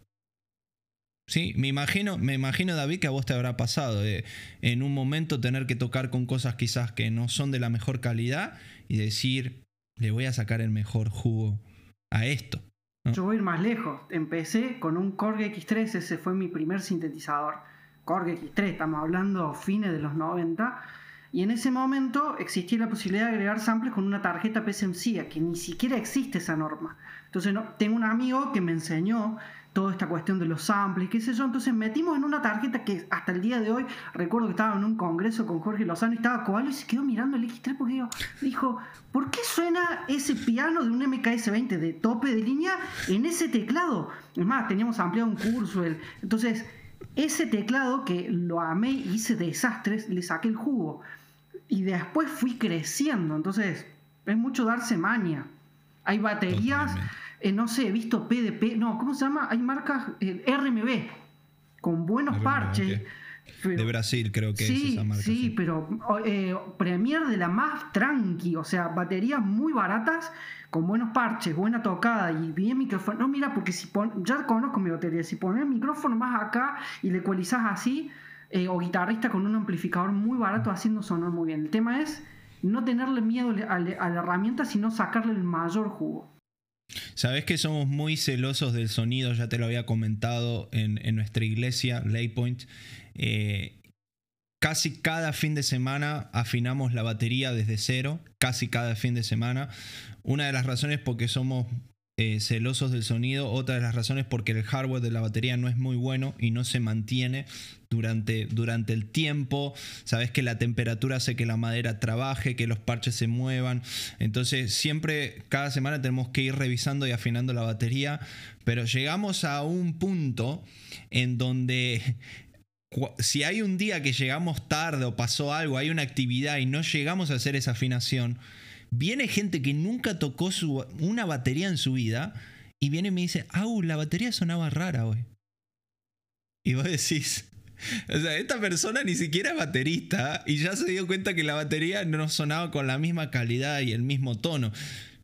Sí, me imagino, me imagino, David, que a vos te habrá pasado de, en un momento tener que tocar con cosas quizás que no son de la mejor calidad y decir, le voy a sacar el mejor jugo a esto. Yo voy a ir más lejos. Empecé con un Korg X3, ese fue mi primer sintetizador. Korg X3, estamos hablando fines de los 90. Y en ese momento existía la posibilidad de agregar samples con una tarjeta PSMC, que ni siquiera existe esa norma. Entonces tengo un amigo que me enseñó toda esta cuestión de los samples, qué sé yo. Entonces metimos en una tarjeta que hasta el día de hoy, recuerdo que estaba en un congreso con Jorge Lozano y estaba Coballo y se quedó mirando el X3 porque dijo, ¿por qué suena ese piano de un MKS-20 de tope de línea en ese teclado? Es más, teníamos ampliado un curso. El, entonces, ese teclado que lo amé y hice desastres, le saqué el jugo. Y después fui creciendo. Entonces, es mucho darse maña. Hay baterías... Eh, no sé, he visto PDP, no, ¿cómo se llama? Hay marcas eh, RMB con buenos parches. de Brasil creo que sí, es esa marca. Sí, pero eh, Premier de la más tranqui, o sea, baterías muy baratas con buenos parches, buena tocada y bien micrófono. No, mira, porque si pon, ya conozco mi batería, si pones el micrófono más acá y le ecualizas así, o guitarrista con un amplificador muy barato haciendo sonar muy bien. El tema es no tenerle miedo a la herramienta, sino sacarle el mayor jugo. Sabes que somos muy celosos del sonido, ya te lo había comentado en, nuestra iglesia, Laypoint. Eh, casi cada fin de semana afinamos la batería desde cero, casi cada fin de semana. Una de las razones porque somos eh, celosos del sonido. Otra de las razones porque el hardware de la batería no es muy bueno y no se mantiene durante, durante el tiempo. Sabes que la temperatura hace que la madera trabaje, que los parches se muevan. Entonces siempre, cada semana tenemos que ir revisando y afinando la batería. Pero llegamos a un punto en donde si hay un día que llegamos tarde o pasó algo, hay una actividad y no llegamos a hacer esa afinación, Viene gente que nunca tocó una batería en su vida y viene y me dice, ¡Au! La batería sonaba rara hoy. Y vos decís, o sea, esta persona ni siquiera es baterista y ya se dio cuenta que la batería no sonaba con la misma calidad y el mismo tono.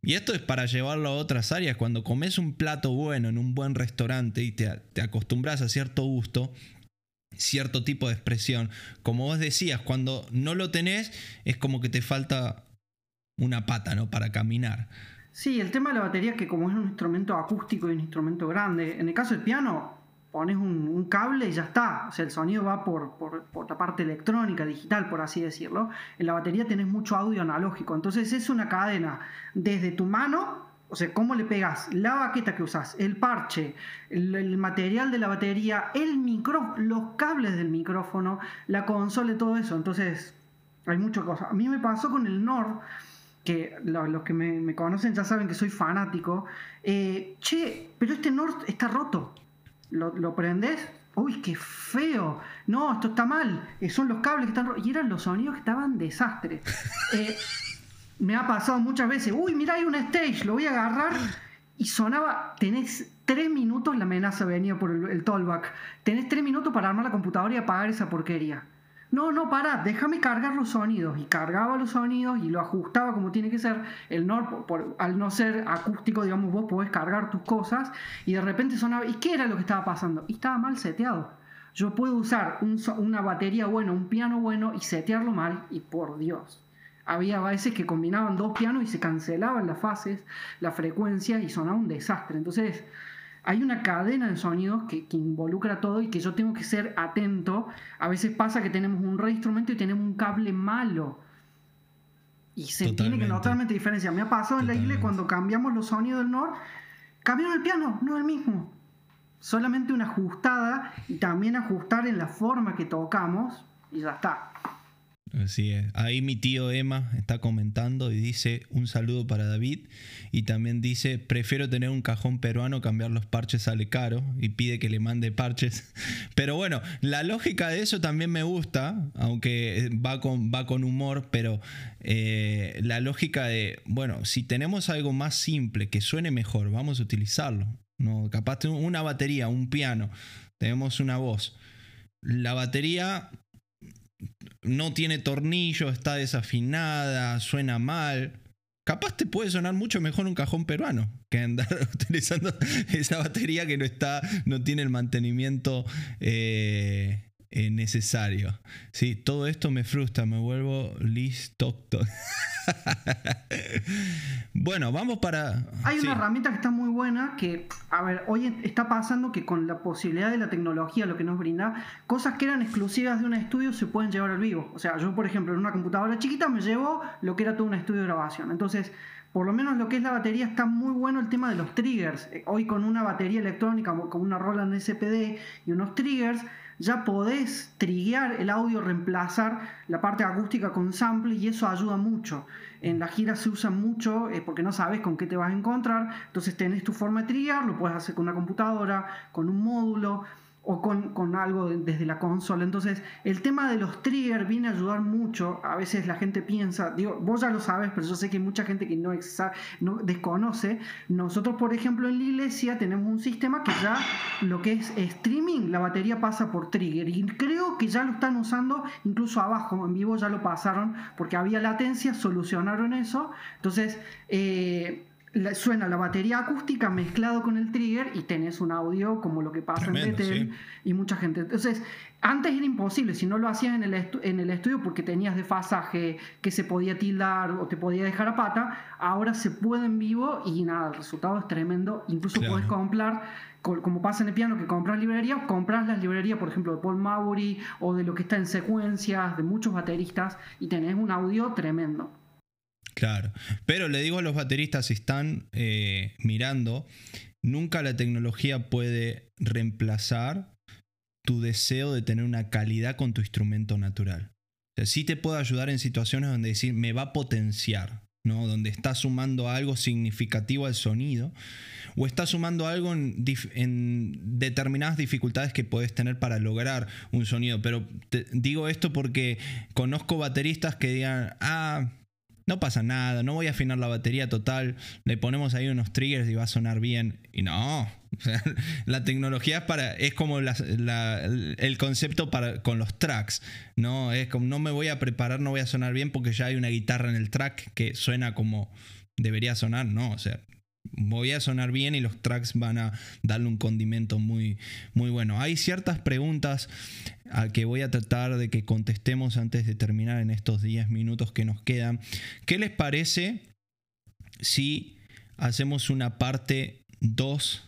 Y esto es para llevarlo a otras áreas. Cuando comes un plato bueno en un buen restaurante y te, te acostumbras a cierto gusto, cierto tipo de expresión, como vos decías, cuando no lo tenés, es como que te falta una pata, ¿no? Para caminar. Sí, el tema de la batería, que como es un instrumento acústico y un instrumento grande, en el caso del piano, pones un, cable y ya está. O sea, el sonido va por, por, la parte electrónica, digital, por así decirlo. En la batería tenés mucho audio analógico. Entonces es una cadena desde tu mano, o sea, cómo le pegas la baqueta que usas, el parche, el, material de la batería, el micrófono, los cables del micrófono, la consola y todo eso. Entonces, hay muchas cosas. A mí me pasó con el Nord que los, que me, conocen ya saben que soy fanático. Eh, che, pero este Nord está roto. ¿Lo, lo prendes? Uy, qué feo. No, esto está mal. Eh, son los cables que están rotos. Y eran los sonidos que estaban desastres. Eh, me ha pasado muchas veces. Uy, mira, hay un stage, lo voy a agarrar. Y sonaba, tenés tres minutos, la amenaza venía por el, el tollback. Tenés tres minutos para armar la computadora y apagar esa porquería no, no, para, déjame cargar los sonidos. Y cargaba los sonidos y lo ajustaba como tiene que ser. El Nord, al no ser acústico, digamos, vos podés cargar tus cosas y de repente sonaba. ¿Y qué era lo que estaba pasando? Y estaba mal seteado. Yo puedo usar una batería buena, un piano bueno y setearlo mal y por Dios. Había veces que combinaban dos pianos y se cancelaban las fases, la frecuencia y sonaba un desastre. Entonces, hay una cadena de sonidos que, involucra todo y que yo tengo que ser atento. A veces pasa que tenemos un re instrumento y tenemos un cable malo. Y se tiene que notar diferencia. Me ha pasado en la isla cuando cambiamos los sonidos del Nord, cambiaron el piano, no el mismo. Solamente una ajustada y también ajustar en la forma que tocamos y ya está. Así es. Ahí mi tío Emma está comentando y dice un saludo para David y también dice prefiero tener un cajón peruano, cambiar los parches sale caro y pide que le mande parches. Pero bueno, la lógica de eso también me gusta, aunque va con, va con humor, pero eh, la lógica de, bueno, si tenemos algo más simple que suene mejor, vamos a utilizarlo. ¿no? Capaz una batería, un piano, tenemos una voz. La batería no tiene tornillo, está desafinada, suena mal. Capaz te puede sonar mucho mejor un cajón peruano que andar utilizando esa batería que no está, no tiene el mantenimiento eh, eh, necesario. Sí, todo esto me frustra, me vuelvo listo. bueno, vamos para. Hay una herramienta que está muy buena que, a ver, hoy está pasando que con la posibilidad de la tecnología, lo que nos brinda, cosas que eran exclusivas de un estudio se pueden llevar al vivo. O sea, yo, por ejemplo, en una computadora chiquita me llevo lo que era todo un estudio de grabación. Entonces, por lo menos lo que es la batería está muy bueno el tema de los triggers. Eh, hoy con una batería electrónica, con una Roland SPD y unos triggers ya podés triguear el audio, reemplazar la parte acústica con sample y eso ayuda mucho. En la gira se usa mucho eh, porque no sabes con qué te vas a encontrar, entonces tenés tu forma de triguear, lo puedes hacer con una computadora, con un módulo o con, algo desde la consola. Entonces, el tema de los triggers viene a ayudar mucho. A veces la gente piensa, digo, vos ya lo sabes, pero yo sé que hay mucha gente que no, no desconoce. Nosotros, por ejemplo, en la iglesia tenemos un sistema que ya lo que es streaming, la batería pasa por trigger. Y creo que ya lo están usando incluso abajo, en vivo ya lo pasaron, porque había latencia, solucionaron eso. Entonces, eh, suena la batería acústica mezclado con el trigger y tenés un audio como lo que pasa en Betel y mucha gente. Entonces, antes era imposible, si no lo hacías en el, en el estudio porque tenías desfasaje que se podía tildar o te podía dejar a pata, ahora se puede en vivo y nada, el resultado es tremendo. Incluso puedes comprar, como pasa en el piano, que compras librerías, compras las librerías, por ejemplo, de Paul Maury o de lo que está en secuencias de muchos bateristas y tenés un audio tremendo. Claro, pero le digo a los bateristas si están eh, mirando, nunca la tecnología puede reemplazar tu deseo de tener una calidad con tu instrumento natural. O sea, sí te puede ayudar en situaciones donde decir me va a potenciar, ¿no? donde está sumando algo significativo al sonido o está sumando algo en, en, determinadas dificultades que puedes tener para lograr un sonido. Pero te digo esto porque conozco bateristas que digan, ah, no pasa nada, no voy a afinar la batería total, le ponemos ahí unos triggers y va a sonar bien. Y no, la tecnología es, para, es como el concepto para, con los tracks, ¿no? Es como no me voy a preparar, no voy a sonar bien porque ya hay una guitarra en el track que suena como debería sonar, ¿no? O sea, voy a sonar bien y los tracks van a darle un condimento muy, muy bueno. Hay ciertas preguntas a que voy a tratar de que contestemos antes de terminar en estos 10 minutos que nos quedan. ¿Qué les parece si hacemos una parte 2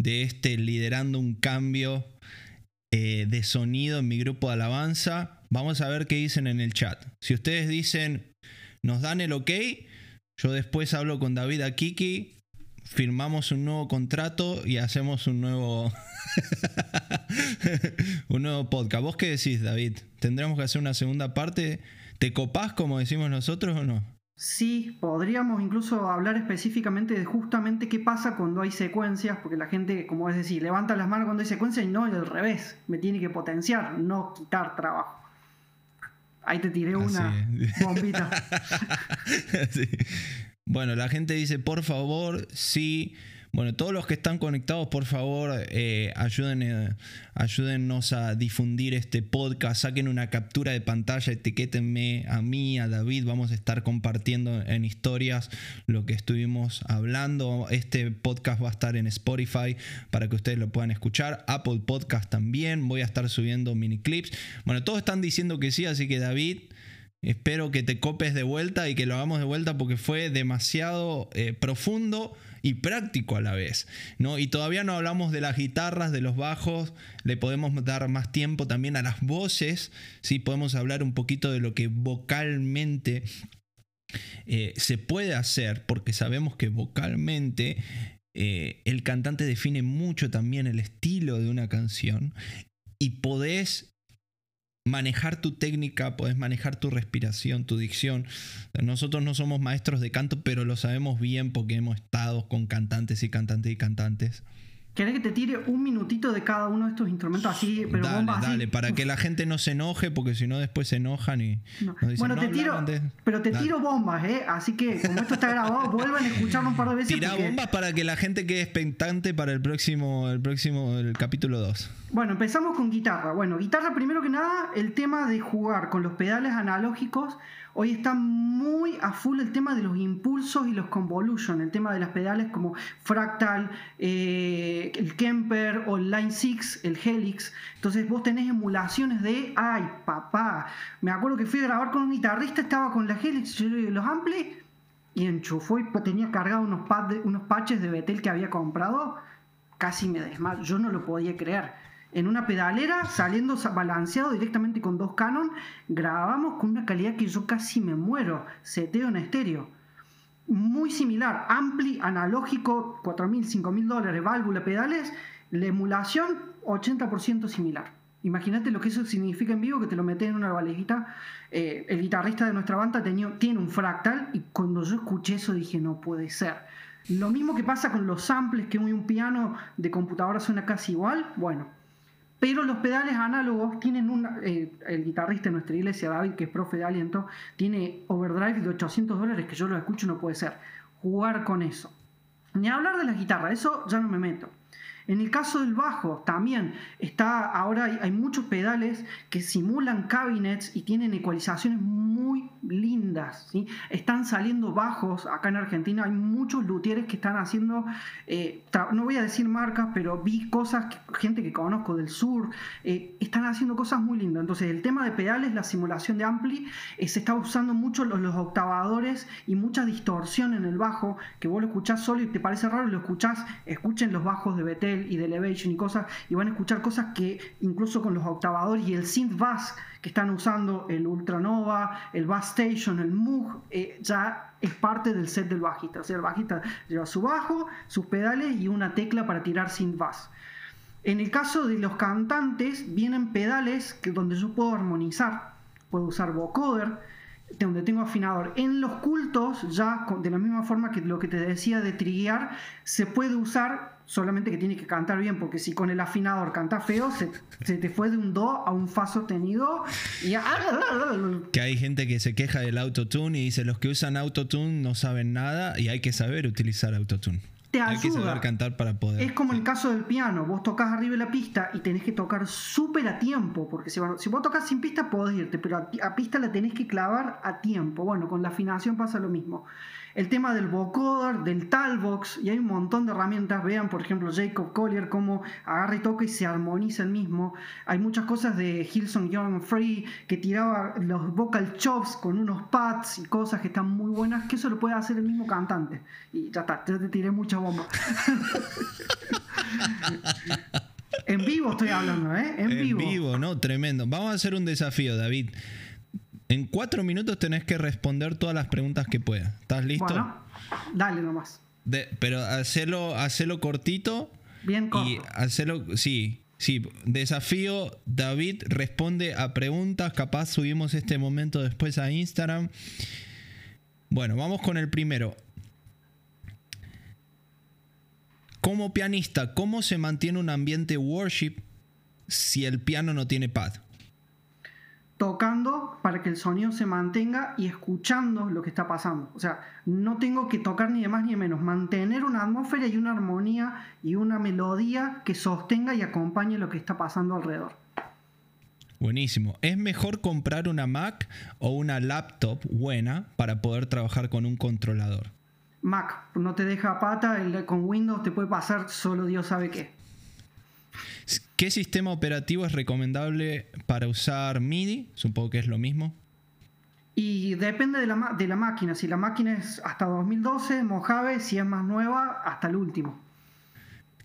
de este liderando un cambio eh, de sonido en mi grupo de alabanza. Vamos a ver qué dicen en el chat. Si ustedes dicen, nos dan el ok, yo después hablo con David Akiki, firmamos un nuevo contrato y hacemos un nuevo un nuevo podcast. ¿Vos qué decís, David? ¿Tendremos que hacer una segunda parte? ¿Te copás como decimos nosotros o no? Sí, podríamos incluso hablar específicamente de justamente qué pasa cuando hay secuencias, porque la gente, como es decir, levanta las manos cuando hay secuencias y no al revés, me tiene que potenciar, no quitar trabajo. Ahí te tiré una bombita. Bueno, la gente dice, por favor, sí. Bueno, todos los que están conectados, por favor, eh, ayuden, eh, ayúdennos a difundir este podcast. Saquen una captura de pantalla, etiquétenme a mí, a David. Vamos a estar compartiendo en historias lo que estuvimos hablando. Este podcast va a estar en Spotify para que ustedes lo puedan escuchar. Apple Podcast también. Voy a estar subiendo mini clips. Bueno, todos están diciendo que sí, así que David, Espero que te copes de vuelta y que lo hagamos de vuelta porque fue demasiado eh, profundo y práctico a la vez. ¿no? Y todavía no hablamos de las guitarras, de los bajos, le podemos dar más tiempo también a las voces, ¿sí? podemos hablar un poquito de lo que vocalmente eh, se puede hacer, porque sabemos que vocalmente eh, el cantante define mucho también el estilo de una canción y podés manejar tu técnica, puedes manejar tu respiración, tu dicción. Nosotros no somos maestros de canto, pero lo sabemos bien porque hemos estado con cantantes y cantantes y cantantes. ¿Querés que te tire un minutito de cada uno de estos instrumentos así, pero dale, dale, para que la gente no se enoje, porque si no después se enojan y bueno, te tiro, pero te tiro bombas, ¿eh? Así que como esto está grabado, vuelvan a escucharlo un par de veces. Tira bombas para que la gente quede expectante para el próximo, el próximo, el capítulo 2. Bueno, empezamos con guitarra. Bueno, guitarra primero que nada, el tema de jugar con los pedales analógicos Hoy está muy a full el tema de los impulsos y los convolution, el tema de las pedales como Fractal, eh, el Kemper o el Line 6, el Helix. Entonces vos tenés emulaciones de, ay papá, me acuerdo que fui a grabar con un guitarrista, estaba con la Helix, los ampli y enchufó y tenía cargado unos, unos patches de Betel que había comprado. Casi me desmayo, yo no lo podía creer en una pedalera, saliendo balanceado directamente con dos Canon, grabamos con una calidad que yo casi me muero, seteo en estéreo. Muy similar, ampli, analógico, 4.000, 5.000 dólares, válvula, pedales, la emulación 80% similar. Imagínate lo que eso significa en vivo, que te lo metes en una valejita. Eh, el guitarrista de nuestra banda tiene un fractal y cuando yo escuché eso dije, no puede ser. Lo mismo que pasa con los samples, que un piano de computadora suena casi igual. Bueno, pero los pedales análogos tienen un... Eh, el guitarrista de nuestra iglesia, David, que es profe de aliento, tiene overdrive de 800 dólares que yo lo escucho no puede ser. Jugar con eso. Ni hablar de la guitarra, eso ya no me meto. En el caso del bajo, también está, ahora hay, muchos pedales que simulan cabinets y tienen ecualizaciones muy lindas. Están saliendo bajos, acá en Argentina hay muchos luthieres que están haciendo, eh, no voy a decir marcas, pero vi cosas, gente que conozco del sur, eh, están haciendo cosas muy lindas. Entonces el tema de pedales, la simulación de ampli, eh, se está usando mucho los, octavadores y mucha distorsión en el bajo, que vos lo escuchás solo y te parece raro, lo escuchás, escuchen los bajos de BT y de Elevation y cosas, y van a escuchar cosas que incluso con los octavadores y el synth bass que están usando el Ultranova, el Bass Station, el Moog, eh, ya es parte del set del bajista. O sea, el bajista lleva su bajo, sus pedales y una tecla para tirar synth bass. En el caso de los cantantes, vienen pedales que, donde yo puedo armonizar. Puedo usar vocoder, donde tengo afinador. En los cultos, ya de la misma forma que lo que te decía de triguear, se puede usar, solamente que tiene que cantar bien, porque si con el afinador canta feo, se, te fue de un do a un fa sostenido y Que hay gente que se queja del autotune y dice los que usan autotune no saben nada y hay que saber utilizar autotune te ayuda. Hay que saber cantar para poder. Es como el caso del piano. Vos tocas arriba de la pista y tenés que tocar súper a tiempo. Porque si, si, vos tocas sin pista, podés irte. Pero a, pista la tenés que clavar a tiempo. Bueno, con la afinación pasa lo mismo el tema del vocoder, del talbox, y hay un montón de herramientas. Vean, por ejemplo, Jacob Collier, cómo agarra y toca y se armoniza el mismo. Hay muchas cosas de Hilson Young Free, que tiraba los vocal chops con unos pads y cosas que están muy buenas, que eso lo puede hacer el mismo cantante. Y ya está, ya te tiré mucha bomba. en vivo estoy hablando, ¿eh? En, vivo. En vivo, ¿no? Tremendo. Vamos a hacer un desafío, David. En cuatro minutos tenés que responder todas las preguntas que puedas. ¿Estás listo? Bueno, dale nomás. pero hacerlo, hacerlo cortito. Bien corto. Y hacerlo, sí, Sí, desafío, David responde a preguntas, capaz subimos este momento después a Instagram. Bueno, vamos con el primero. Como pianista, ¿cómo se mantiene un ambiente worship si el piano no tiene pad? Tocando para que el sonido se mantenga y escuchando lo que está pasando. O sea, no tengo que tocar ni de más ni de menos, mantener una atmósfera y una armonía y una melodía que sostenga y acompañe lo que está pasando alrededor. Buenísimo. ¿Es mejor comprar una Mac o una laptop buena para poder trabajar con un controlador? Mac, no te deja pata, con Windows te puede pasar solo Dios sabe qué. ¿Qué sistema operativo es recomendable para usar MIDI? Supongo que es lo mismo. Y depende de la, de la máquina. Si la máquina es hasta 2012, Mojave, si es más nueva, hasta el último.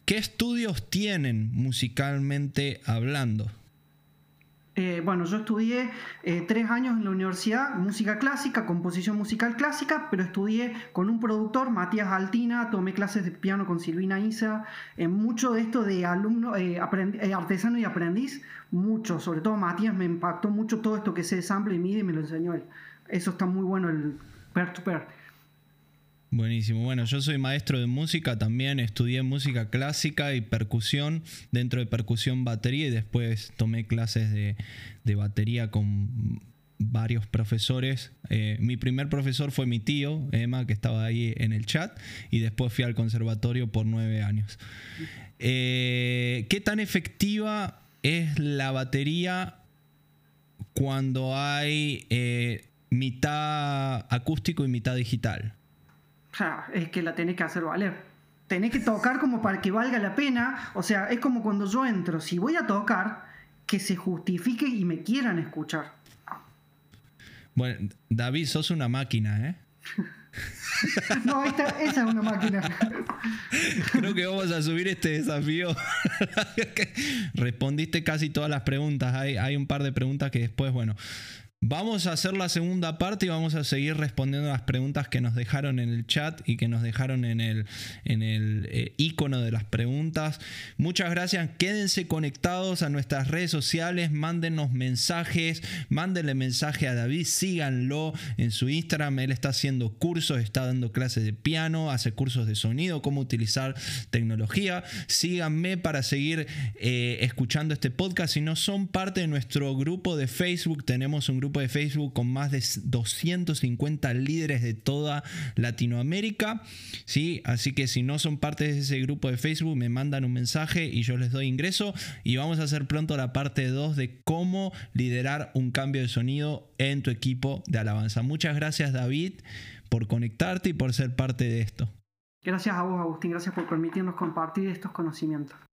¿Qué estudios tienen musicalmente hablando? Eh, bueno, yo estudié eh, tres años en la universidad, música clásica, composición musical clásica, pero estudié con un productor, Matías Altina, tomé clases de piano con Silvina Isa, en mucho de esto de alumno, eh, artesano y aprendiz, mucho, sobre todo Matías me impactó mucho todo esto que sé de sample y MIDI, me lo enseñó él. Eso está muy bueno, el per to -pair. Buenísimo. Bueno, yo soy maestro de música también, estudié música clásica y percusión, dentro de percusión batería y después tomé clases de, batería con varios profesores. Eh, mi primer profesor fue mi tío, Emma, que estaba ahí en el chat, y después fui al conservatorio por nueve años. Eh, ¿Qué tan efectiva es la batería cuando hay eh, mitad acústico y mitad digital? O sea, es que la tenés que hacer valer. Tenés que tocar como para que valga la pena. O sea, es como cuando yo entro. Si voy a tocar, que se justifique y me quieran escuchar. Bueno, David, sos una máquina, ¿eh? no, esa es una máquina. Creo que vamos a subir este desafío. Respondiste casi todas las preguntas. Hay, hay un par de preguntas que después, bueno, Vamos a hacer la segunda parte y vamos a seguir respondiendo las preguntas que nos dejaron en el chat y que nos dejaron en el, en el eh, icono de las preguntas. Muchas gracias. Quédense conectados a nuestras redes sociales. Mándenos mensajes. Mándenle mensaje a David. Síganlo en su Instagram. Él está haciendo cursos, está dando clases de piano, hace cursos de sonido, cómo utilizar tecnología. Síganme para seguir eh, escuchando este podcast. Si no son parte de nuestro grupo de Facebook, tenemos un grupo grupo de Facebook con más de 250 líderes de toda Latinoamérica. ¿sí? Así que si no son parte de ese grupo de Facebook, me mandan un mensaje y yo les doy ingreso. Y vamos a hacer pronto la parte 2 de cómo liderar un cambio de sonido en tu equipo de alabanza. Muchas gracias David por conectarte y por ser parte de esto. Gracias a vos, Agustín. Gracias por permitirnos compartir estos conocimientos.